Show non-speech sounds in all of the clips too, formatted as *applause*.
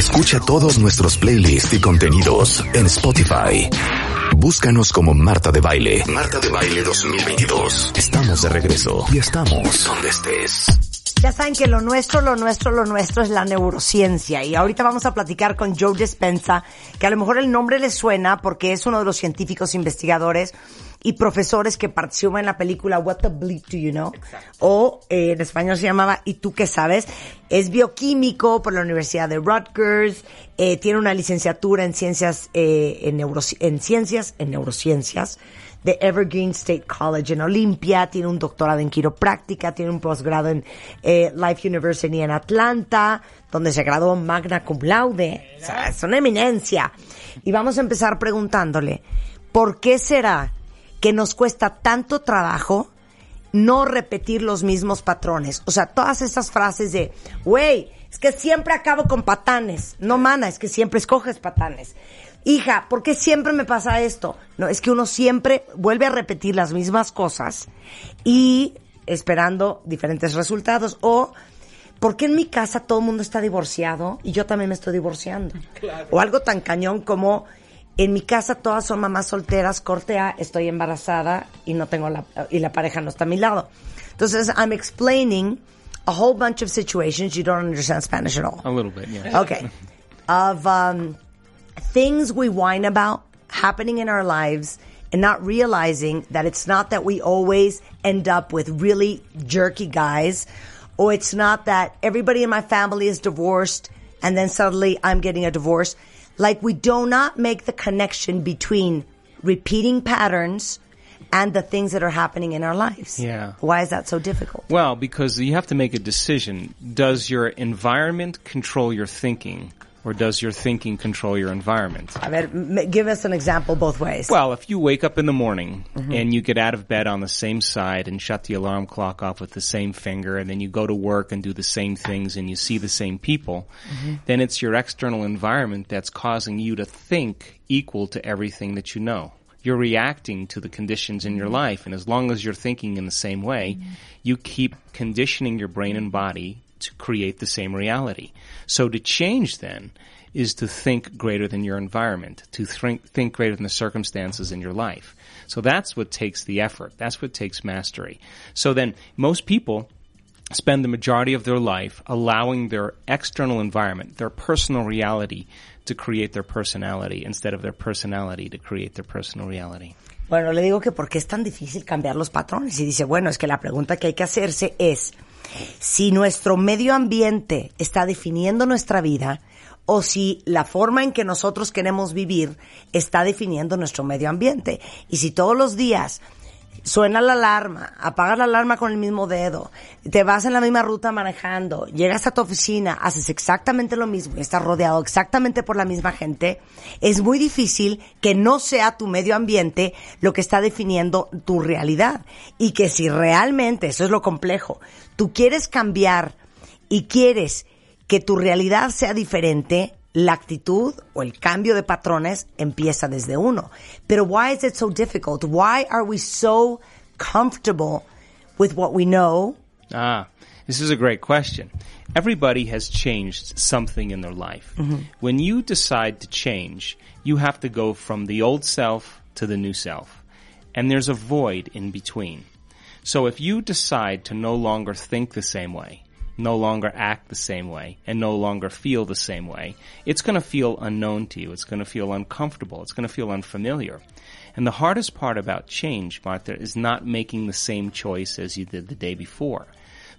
Escucha todos nuestros playlists y contenidos en Spotify. Búscanos como Marta de Baile. Marta de Baile 2022. Estamos de regreso y estamos donde estés. Ya saben que lo nuestro, lo nuestro, lo nuestro es la neurociencia. Y ahorita vamos a platicar con Joe Dispensa, que a lo mejor el nombre le suena porque es uno de los científicos investigadores y profesores que participó en la película What the Bleep Do You Know? O eh, en español se llamaba ¿Y tú qué sabes? Es bioquímico por la Universidad de Rutgers, eh, tiene una licenciatura en ciencias, eh, en, neuroci- en ciencias, en neurociencias de Evergreen State College en Olympia, tiene un doctorado en quiropráctica, tiene un posgrado en eh, Life University en Atlanta, donde se graduó magna cum laude. O sea, es una eminencia. Y vamos a empezar preguntándole, ¿por qué será que nos cuesta tanto trabajo no repetir los mismos patrones? O sea, todas esas frases de, güey, es que siempre acabo con patanes. No, mana, es que siempre escoges patanes. Hija, ¿por qué siempre me pasa esto? No, es que uno siempre vuelve a repetir las mismas cosas y esperando diferentes resultados. O, ¿por qué en mi casa todo el mundo está divorciado y yo también me estoy divorciando? O algo tan cañón como, en mi casa todas son mamás solteras, corte A, estoy embarazada y no tengo la, y la pareja no está a mi lado. Entonces, I'm explaining a whole bunch of situations you don't understand Spanish at all. A little bit, yeah. Okay. Of um, things we whine about happening in our lives and not realizing that it's not that we always end up with really jerky guys or it's not that everybody in my family is divorced and then suddenly I'm getting a divorce. Like we do not make the connection between repeating patterns and the things that are happening in our lives. Yeah. Why is that so difficult? Well, because you have to make a decision. Does your environment control your thinking, or does your thinking control your environment? I mean, give us an example both ways. Well, if you wake up in the morning mm-hmm. and you get out of bed on the same side and shut the alarm clock off with the same finger, and then you go to work and do the same things and you see the same people, mm-hmm. then it's your external environment that's causing you to think equal to everything that you know. You're reacting to the conditions in your mm-hmm. life, and as long as you're thinking in the same way, you keep conditioning your brain and body to create the same reality. So to change then is to think greater than your environment, to think, think greater than the circumstances in your life. So that's what takes the effort. That's what takes mastery. So then most people spend the majority of their life allowing their external environment, their personal reality, to create their personality instead of their personality to create their personal reality. Bueno, le digo que por qué es tan difícil cambiar los patrones. Y dice, bueno, es que la pregunta que hay que hacerse es si nuestro medio ambiente está definiendo nuestra vida o si la forma en que nosotros queremos vivir está definiendo nuestro medio ambiente. Y si todos los días suena la alarma, apagas la alarma con el mismo dedo, te vas en la misma ruta manejando, llegas a tu oficina, haces exactamente lo mismo y estás rodeado exactamente por la misma gente, es muy difícil que no sea tu medio ambiente lo que está definiendo tu realidad. Y que si realmente, eso es lo complejo, tú quieres cambiar y quieres que tu realidad sea diferente, la actitud o el cambio de patrones empieza desde uno. Pero why is it so difficult? Why are we so comfortable with what we know? Ah, this is a great question. Everybody has changed something in their life. When you decide to change, you have to go from the old self to the new self. And there's a void in between. So if you decide to no longer think the same way, no longer act the same way, and no longer feel the same way, it's going to feel unknown to you. It's going to feel uncomfortable. It's going to feel unfamiliar. And the hardest part about change, Martha, is not making the same choice as you did the day before.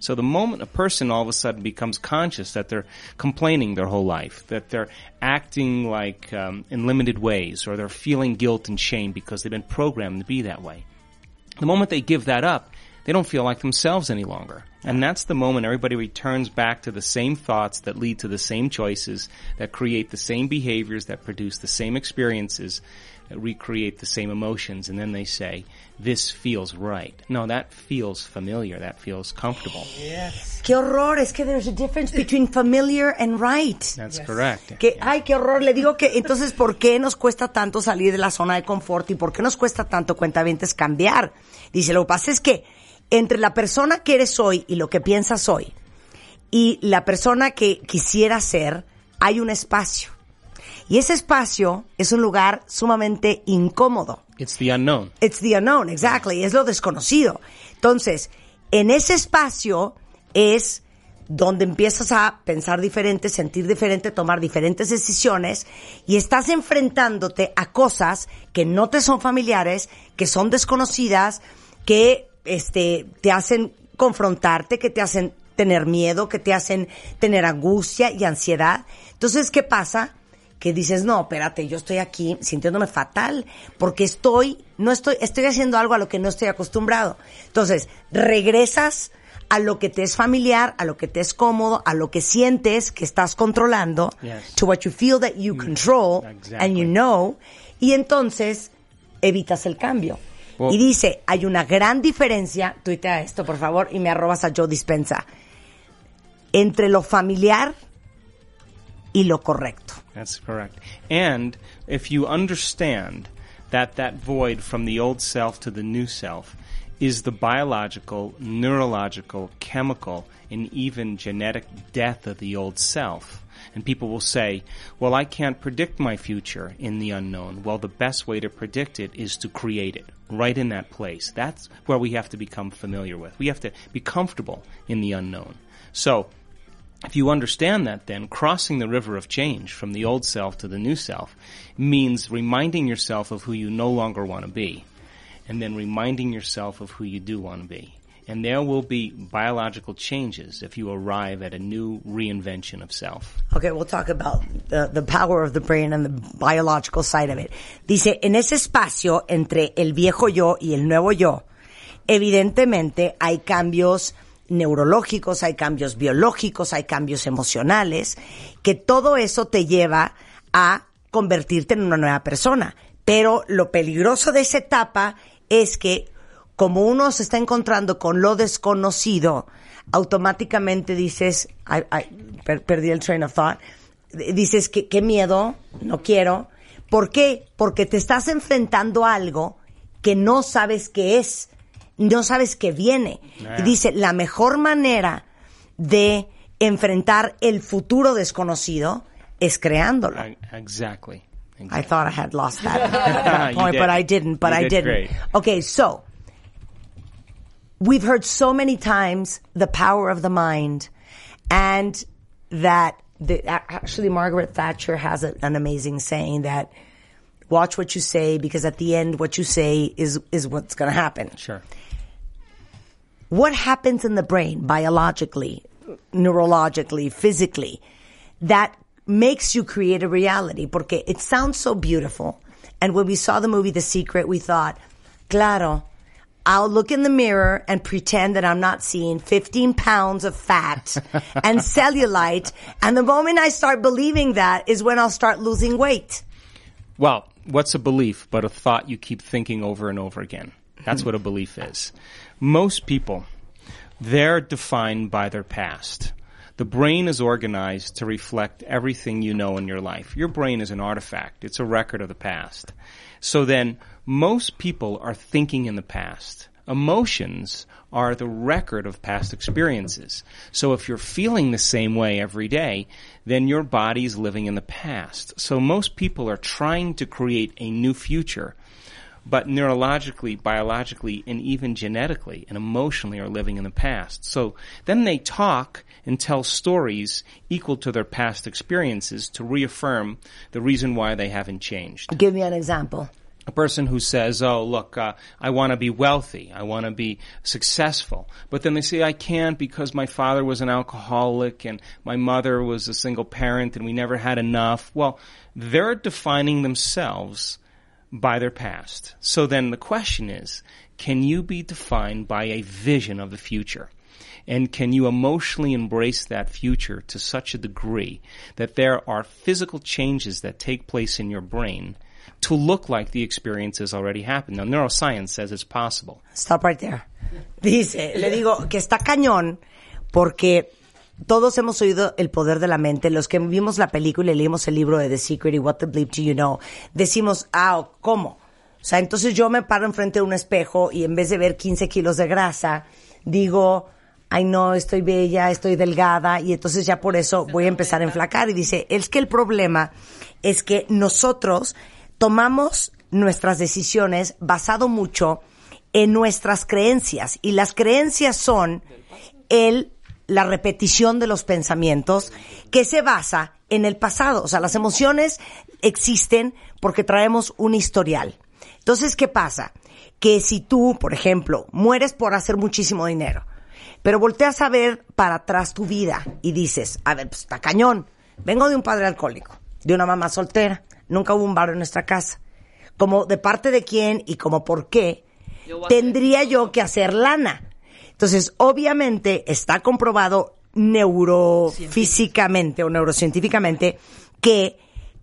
So the moment a person all of a sudden becomes conscious that they're complaining their whole life, that they're acting like um, in limited ways, or they're feeling guilt and shame because they've been programmed to be that way, the moment they give that up, they don't feel like themselves any longer. And that's the moment everybody returns back to the same thoughts that lead to the same choices, that create the same behaviors, that produce the same experiences, that recreate the same emotions, and then they say, this feels right. No, that feels familiar, that feels comfortable. Yes. Qué horror, es que there's a difference between familiar and right. That's correct. Que, ay, qué horror. Le digo que, entonces, ¿por qué nos cuesta tanto salir de la zona de confort y por qué nos cuesta tanto, cuentavientes, cambiar? Dice, lo que pasa es que entre la persona que eres hoy y lo que piensas hoy y la persona que quisiera ser, hay un espacio. Y ese espacio es un lugar sumamente incómodo. It's the unknown. It's the unknown, exactly. Es lo desconocido. Entonces, en ese espacio es donde empiezas a pensar diferente, sentir diferente, tomar diferentes decisiones y estás enfrentándote a cosas que no te son familiares, que son desconocidas, que este, te hacen confrontarte, que te hacen tener miedo, que te hacen tener angustia y ansiedad. Entonces, ¿qué pasa? Que dices, no, espérate, yo estoy aquí sintiéndome fatal porque estoy, no estoy, estoy haciendo algo a lo que no estoy acostumbrado. Entonces, regresas a lo que te es familiar, a lo que te es cómodo, a lo que sientes que estás controlando, Yes. to what you feel that you control and you know, y entonces evitas el cambio. Y dice, hay una gran diferencia, tuitea esto por favor y me arrobas a Joe Dispensa, entre lo familiar y lo correcto. That's correct. And if you understand that that void from the old self to the new self is the biological, neurological, chemical, and even genetic death of the old self. And people will say, well, I can't predict my future in the unknown. Well, the best way to predict it is to create it right in that place. That's where we have to become familiar with. We have to be comfortable in the unknown. So, if you understand that, then crossing the river of change from the old self to the new self means reminding yourself of who you no longer want to be, and then reminding yourself of who you do want to be. And there will be biological changes if you arrive at a new reinvention of self. Okay, we'll talk about the, the power of the brain and the biological side of it. Dice, en ese espacio entre el viejo yo y el nuevo yo, evidentemente hay cambios neurológicos, hay cambios biológicos, hay cambios emocionales, que todo eso te lleva a convertirte en una nueva persona. Pero lo peligroso de esa etapa es que como uno se está encontrando con lo desconocido, automáticamente dices, ay, per- perdí el train of thought, dices que qué miedo, no quiero. ¿Por qué? Porque te estás enfrentando a algo que no sabes qué es, no sabes qué viene. Y dice, la mejor manera de enfrentar el futuro desconocido es creándolo. I- Exactly. I thought I had lost that, *laughs* point, but I didn't. But You I did didn't. great. Okay, so we've heard so many times the power of the mind, and that the, actually Margaret Thatcher has a, an amazing saying that watch what you say because at the end what you say is is what's going to happen. Sure. What happens in the brain biologically, neurologically, physically that makes you create a reality? Porque it sounds so beautiful. And when we saw the movie The Secret, we thought, claro, I'll look in the mirror and pretend that I'm not seeing 15 pounds of fat *laughs* and cellulite. And the moment I start believing that is when I'll start losing weight. Well, what's a belief but a thought you keep thinking over and over again? That's what a belief is. Most people, they're defined by their past. The brain is organized to reflect everything you know in your life. Your brain is an artifact. It's a record of the past. So then, most people are thinking in the past. Emotions are the record of past experiences. So if you're feeling the same way every day, then your body's living in the past. So most people are trying to create a new future, but neurologically, biologically, and even genetically and emotionally are living in the past. So then they talk and tell stories equal to their past experiences to reaffirm the reason why they haven't changed Give me an example. A person who says, "Oh, look, uh, I want to be wealthy, I want to be successful," but then they say, "I can't because my father was an alcoholic and my mother was a single parent and we never had enough." Well, they're defining themselves by their past. So then the question is, can you be defined by a vision of the future? And can you emotionally embrace that future to such a degree that there are physical changes that take place in your brain to look like the experience has already happened? Now, neuroscience says it's possible. Stop right there. Dice, le digo que está cañón porque todos hemos oído el poder de la mente. Los que vimos la película y leímos el libro de The Secret y What the Bleep Do You Know, decimos, ah, ¿cómo? O sea, entonces yo me paro enfrente de un espejo y en vez de ver 15 kilos de grasa, digo, ay no, estoy bella, estoy delgada y entonces ya por eso voy a empezar a enflacar. Y dice, es que el problema es que nosotros tomamos nuestras decisiones basado mucho en nuestras creencias y las creencias son el la repetición de los pensamientos que se basa en el pasado. O sea, las emociones existen porque traemos un historial. Entonces, ¿qué pasa? Que si tú, por ejemplo, mueres por hacer muchísimo dinero, pero volteas a ver para atrás tu vida y dices, a ver, pues está cañón. Vengo de un padre alcohólico, de una mamá soltera, nunca hubo un bar en nuestra casa. Como de parte de quién y como por qué, tendría yo que hacer lana. Entonces, obviamente está comprobado neurofísicamente o neurocientíficamente que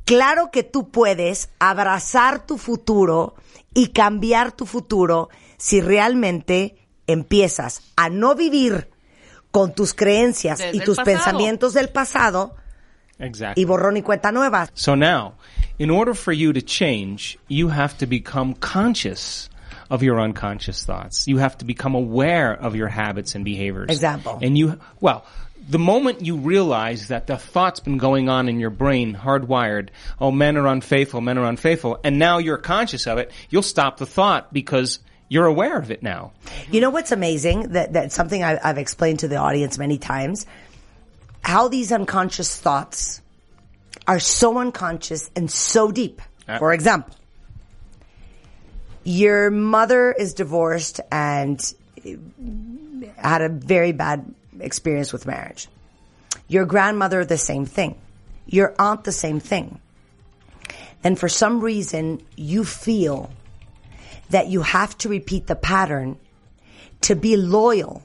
claro que tú puedes abrazar tu futuro y cambiar tu futuro si realmente empiezas a no vivir con tus creencias Desde y tus pensamientos del pasado Exactly. y borrón y cuenta nueva. So now, in order for you to change, you have to become conscious of your unconscious thoughts. You have to become aware of your habits and behaviors. Example. And you, well, the moment you realize that the thought's been going on in your brain, hardwired, oh, men are unfaithful, men are unfaithful, and now you're conscious of it, you'll stop the thought because you're aware of it now. You know what's amazing? That that's something I, I've explained to the audience many times. How these unconscious thoughts are so unconscious and so deep. Yeah. For example, your mother is divorced and had a very bad experience with marriage. Your grandmother, the same thing. Your aunt, the same thing. Then for some reason, you feel that you have to repeat the pattern to be loyal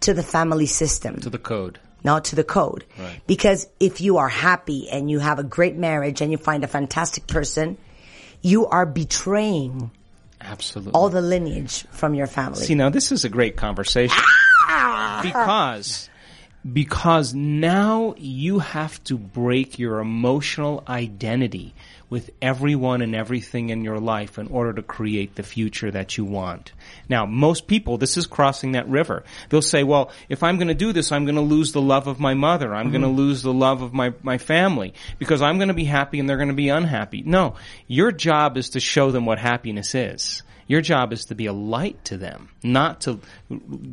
to the family system, To the code. Not to the code. Right. Because if you are happy and you have a great marriage and you find a fantastic person, you are betraying Absolutely. all the lineage from your family. See, now this is a great conversation. Ah! because, because now you have to break your emotional identity with everyone and everything in your life in order to create the future that you want. Now, most people, this is crossing that river. They'll say, well, if I'm going to do this, I'm going to lose the love of my mother. I'm going to mm-hmm. lose the love of my, my family because I'm going to be happy and they're going to be unhappy. No, your job is to show them what happiness is. Your job is to be a light to them, not to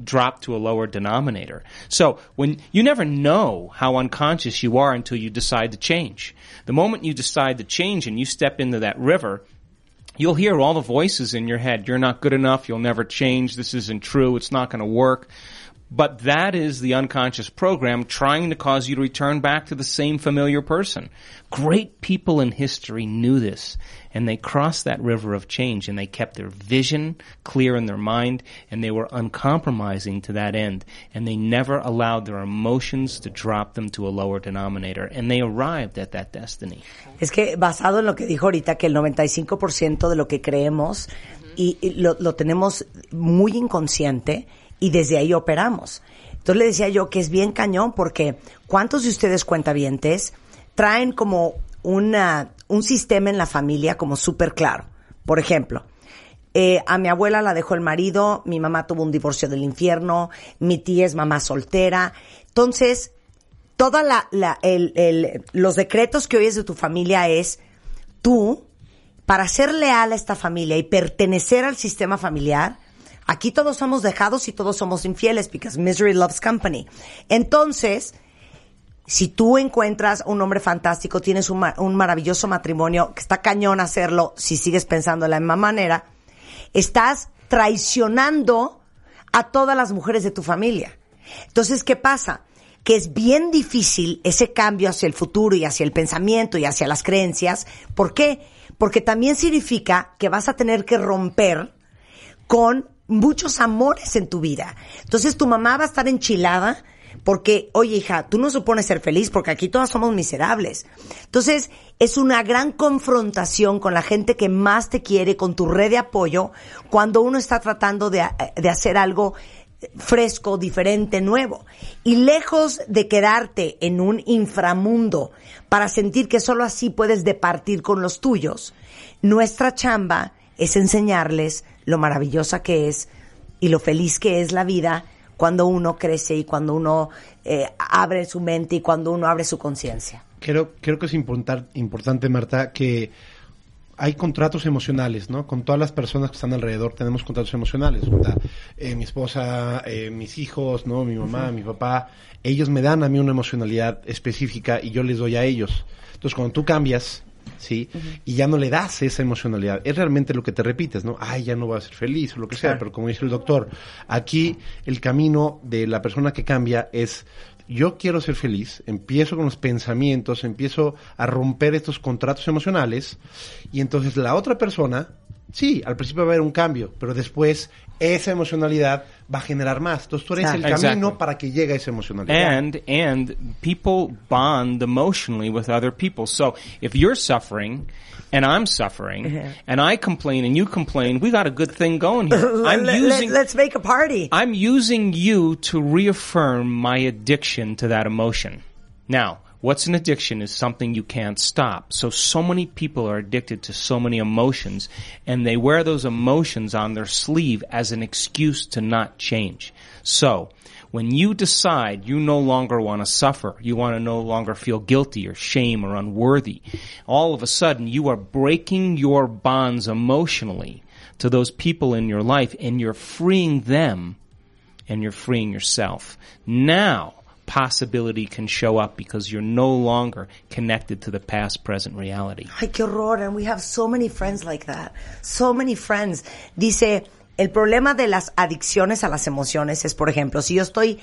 drop to a lower denominator. So when you never know how unconscious you are until you decide to change. The moment you decide to change and you step into that river, you'll hear all the voices in your head. You're not good enough. You'll never change. This isn't true. It's not going to work. But that is the unconscious program trying to cause you to return back to the same familiar person. Great people in history knew this and they crossed that river of change and they kept their vision clear in their mind and they were uncompromising to that end and they never allowed their emotions to drop them to a lower denominator and they arrived at that destiny. Es que basado en lo que dijo ahorita, que el 95% de lo que creemos y, y lo, lo tenemos muy inconsciente y desde ahí operamos. Entonces le decía yo que es bien cañón porque ¿cuántos de ustedes cuentavientes traen como una, un sistema en la familia como súper claro? Por ejemplo, eh, a mi abuela la dejó el marido, mi mamá tuvo un divorcio del infierno, mi tía es mamá soltera. Entonces, toda la, la- el- el- los decretos que oyes de tu familia es tú, para ser leal a esta familia y pertenecer al sistema familiar, aquí todos somos dejados y todos somos infieles, because misery loves company. Entonces, si tú encuentras un hombre fantástico, tienes un, ma- un maravilloso matrimonio, que está cañón hacerlo, si sigues pensando de la misma manera, estás traicionando a todas las mujeres de tu familia. Entonces, ¿qué pasa? Que es bien difícil ese cambio hacia el futuro y hacia el pensamiento y hacia las creencias. ¿Por qué? Porque también significa que vas a tener que romper con muchos amores en tu vida. Entonces tu mamá va a estar enchilada porque, oye hija, tú no supones ser feliz porque aquí todas somos miserables. Entonces es una gran confrontación con la gente que más te quiere, con tu red de apoyo, cuando uno está tratando de, de hacer algo fresco, diferente, nuevo. Y lejos de quedarte en un inframundo para sentir que solo así puedes departir con los tuyos, nuestra chamba es enseñarles lo maravillosa que es y lo feliz que es la vida cuando uno crece y cuando uno eh, abre su mente y cuando uno abre su conciencia. Creo, creo que es importar- importante, Marta, que hay contratos emocionales, ¿no? Con todas las personas que están alrededor tenemos contratos emocionales. Eh, mi esposa, eh, mis hijos, ¿no? Mi mamá, mi papá, ellos me dan a mí una emocionalidad específica y yo les doy a ellos. Entonces, cuando tú cambias, ¿sí? Y ya no le das esa emocionalidad, es realmente lo que te repites, ¿no? Ay, ya no voy a ser feliz o lo que sea, pero como dice el doctor, aquí el camino de la persona que cambia es yo quiero ser feliz, empiezo con los pensamientos, empiezo a romper estos contratos emocionales y entonces la otra persona, sí, al principio va a haber un cambio, pero después esa emocionalidad va a generar más. Entonces tú eres el Exactly. camino para que llegue a esa emocionalidad. And and people bond emotionally with other people. So if you're suffering and I'm suffering uh-huh. and I complain and you complain, we got a good thing going here. *laughs* I'm using let, us make a party. I'm using you to reaffirm my addiction to that emotion. Now, what's an addiction is something you can't stop. So, so many people are addicted to so many emotions and they wear those emotions on their sleeve as an excuse to not change. So, when you decide you no longer want to suffer, you want to no longer feel guilty or shame or unworthy, all of a sudden you are breaking your bonds emotionally to those people in your life and you're freeing them and you're freeing yourself. Now, possibility can show up because you're no longer connected to the past, present reality. Ay, qué horror. And we have so many friends like that. So many friends. Dice, el problema de las adicciones a las emociones es, por ejemplo, si yo estoy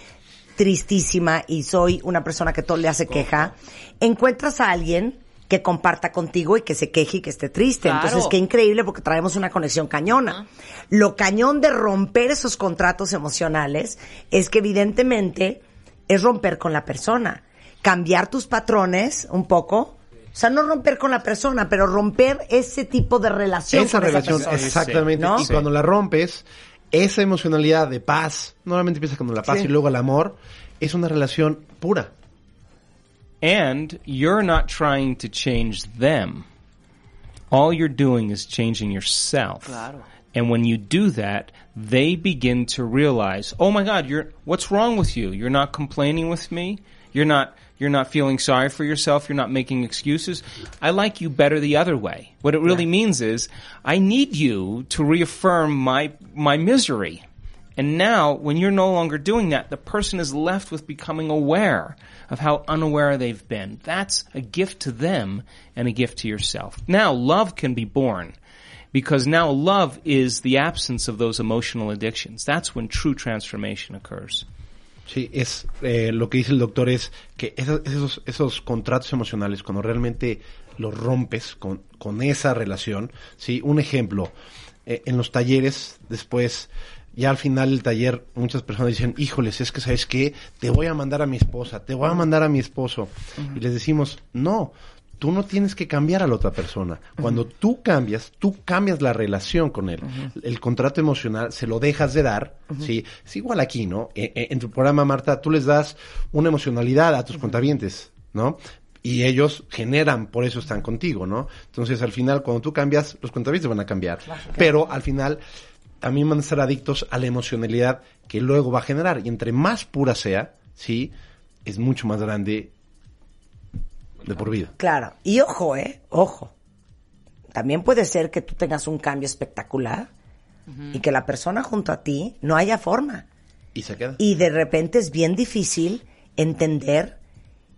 tristísima y soy una persona que todo le hace queja, encuentras a alguien que comparta contigo y que se queje y que esté triste. Claro. Entonces, qué increíble porque traemos una conexión cañona. Lo cañón de romper esos contratos emocionales es que evidentemente es romper con la persona. Cambiar tus patrones un poco. O sea, no romper con la persona, pero romper ese tipo de relación esa con relación, esa persona. exactamente. ¿no? Y Sí. cuando la rompes, esa emocionalidad de paz, normalmente empieza con la paz Sí. y luego el amor, es una relación pura. And you're not trying to change them. All you're doing is changing yourself. Claro. And when you do that, they begin to realize, "Oh my god, you're what's wrong with you? You're not complaining with me? You're not you're not feeling sorry for yourself, you're not making excuses. I like you better the other way." What it really means is, I need you to reaffirm my my misery. And now, when you're no longer doing that, the person is left with becoming aware of how unaware they've been. That's a gift to them and a gift to yourself. Now, love can be born because now love is the absence of those emotional addictions. That's when true transformation occurs. Sí, es eh, lo que dice el doctor es que esos, esos, esos contratos emocionales, cuando realmente los rompes con, con esa relación, sí, un ejemplo, eh, en los talleres, después, ya al final del taller, muchas personas dicen, híjoles, es que sabes qué, te voy a mandar a mi esposa, te voy a mandar a mi esposo. Y les decimos, no, tú no tienes que cambiar a la otra persona. Cuando tú cambias, tú cambias la relación con él. El contrato emocional se lo dejas de dar, ¿sí? Es igual aquí, ¿no? E- e- En, tu programa, Marta, tú les das una emocionalidad a tus contabientes, ¿no? Y ellos generan, por eso están contigo, ¿no? Entonces, al final, cuando tú cambias, los contabientes van a cambiar. Pero, al final, también van a estar adictos a la emocionalidad que luego va a generar. Y entre más pura sea, ¿sí? Es mucho más grande de por vida. Claro. Y ojo, ¿eh? Ojo. También puede ser que tú tengas un cambio espectacular y que la persona junto a ti no haya forma. Y se queda. Y de repente es bien difícil entender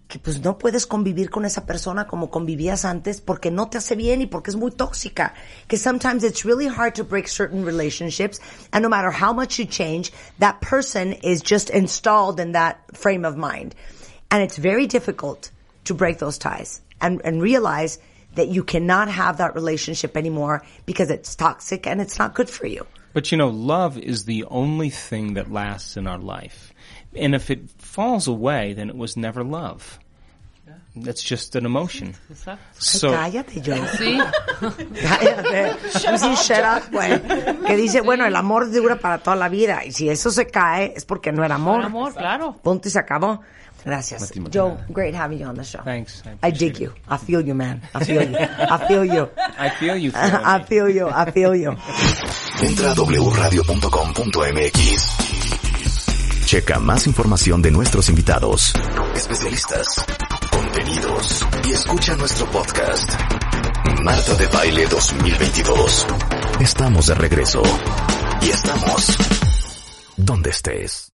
que pues no puedes convivir con esa persona como convivías antes porque no te hace bien y porque es muy tóxica. Que sometimes it's really hard to break certain relationships and no matter how much you change, that person is just installed in that frame of mind. And it's very difficult to break those ties and, and realize that you cannot have that relationship anymore because it's toxic and it's not good for you. But you know, love is the only thing that lasts in our life. And if it falls away, then it was never love. That's just an emotion. Exacto. Ay, So, cállate, Joe. *laughs* Sí. *laughs* Cállate. Tú sí, shut up, güey. Que dice, bueno, el amor dura para toda la vida. Y si eso se cae, es porque no era amor. Por amor, claro. Punto y se acabó. Gracias. Joe, great having you on the show. Thanks. I, dig you. I feel you, man. I *laughs* feel you. I feel you. I feel you. *laughs* I feel you. I feel you. Entra a wradio.com.mx. Checa más información de nuestros invitados, especialistas, contenidos y escucha nuestro podcast. Marta de Baile 2022. Estamos de regreso. Y estamos donde estés.